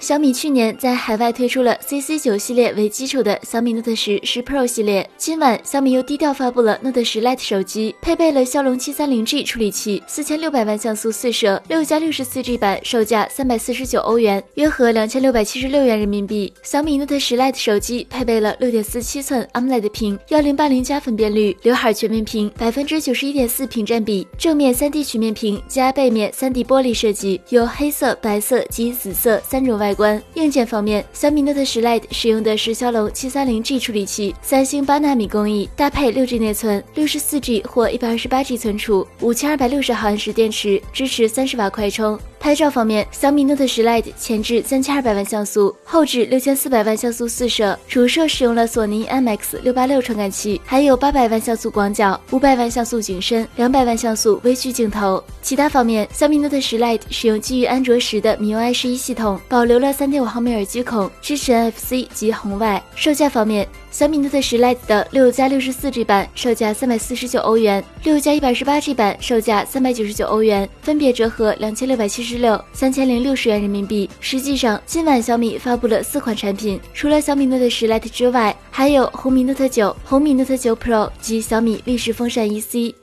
小米去年在海外推出了 CC 九系列为基础的小米 Note 十十 Pro 系列。今晚，小米又低调发布了 Note 十 Lite 手机，配备了骁龙七三零 G 处理器，四千六百万像素四摄，六加六十四 G 版，售价三百四十九欧元，约合两千六百七十六元人民币。小米 Note 十 Lite 手机配备了六点四七寸 AMOLED 屏，幺零八零加分辨率，刘海全面屏，百分之九十一点四屏占比，正面三 D 曲面屏加背面三 D 玻璃设计，有黑色、白色及紫色三种外。外观硬件方面，小米 Note 10 Lite 使用的是骁龙七三零 G 处理器，三星八纳米工艺，搭配六 G 内存、六十四 G 或一百二十八 G 存储，五千二百六十毫安时电池，支持三十瓦快充。拍照方面，小米 Note 10 Lite 前置三千二百万像素，后置六千四百万像素四摄，主摄使用了索尼 IMX 六八六传感器，还有八百万像素广角、五百万像素景深、两百万像素微距镜头。其他方面，小米 Note 10 Lite 使用基于安卓十的 MIUI 十一系统，保留了三点五毫米耳机孔，支持 NFC 及红外。售价方面，小米 Note 10 Lite 的六加六十四 G 版售价三百四十九欧元，六加一百十八 G 版售价三百九十九欧元，分别折合两千六百七十六、三千零六十元人民币。实际上，今晚小米发布了四款产品，除了小米 Note 10 Lite 之外，还有红米 Note 9、红米 Note 9 Pro 及小米立式风扇 EC。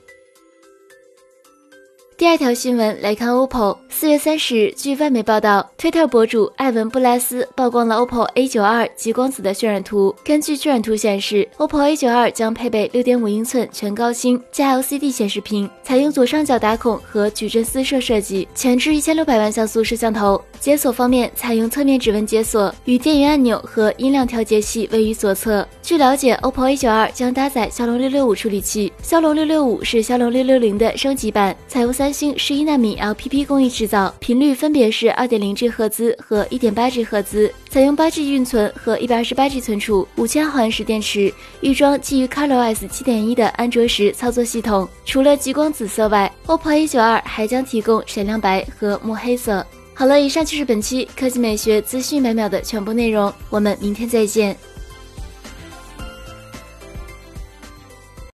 第二条新闻来看，OPPO。四月三十日，据外媒报道，推特博主艾文布拉斯曝光了 OPPO A 九二极光紫的渲染图。根据渲染图显示，OPPO A 九二将配备六点五英寸全高清加 LCD 显示屏，采用左上角打孔和矩阵四摄设计，前置一千六百万像素摄像头。解锁方面，采用侧面指纹解锁，与电源按钮和音量调节器位于左侧。据了解，OPPO A 九二将搭载骁龙六六五处理器，骁龙六六五是骁龙六六零的升级版，采用三星十一纳米 LPP 工艺制。造频率分别是二点零 G 赫兹和一点八 G 赫兹，采用八 G 运存和一百二十八 G 存储，五千毫安时电池，预装基于 ColorOS 七点一的安卓十操作系统。除了极光紫色外，OPPO A 九二还将提供闪亮白和墨黑色。好了，以上就是本期科技美学资讯每秒的全部内容，我们明天再见。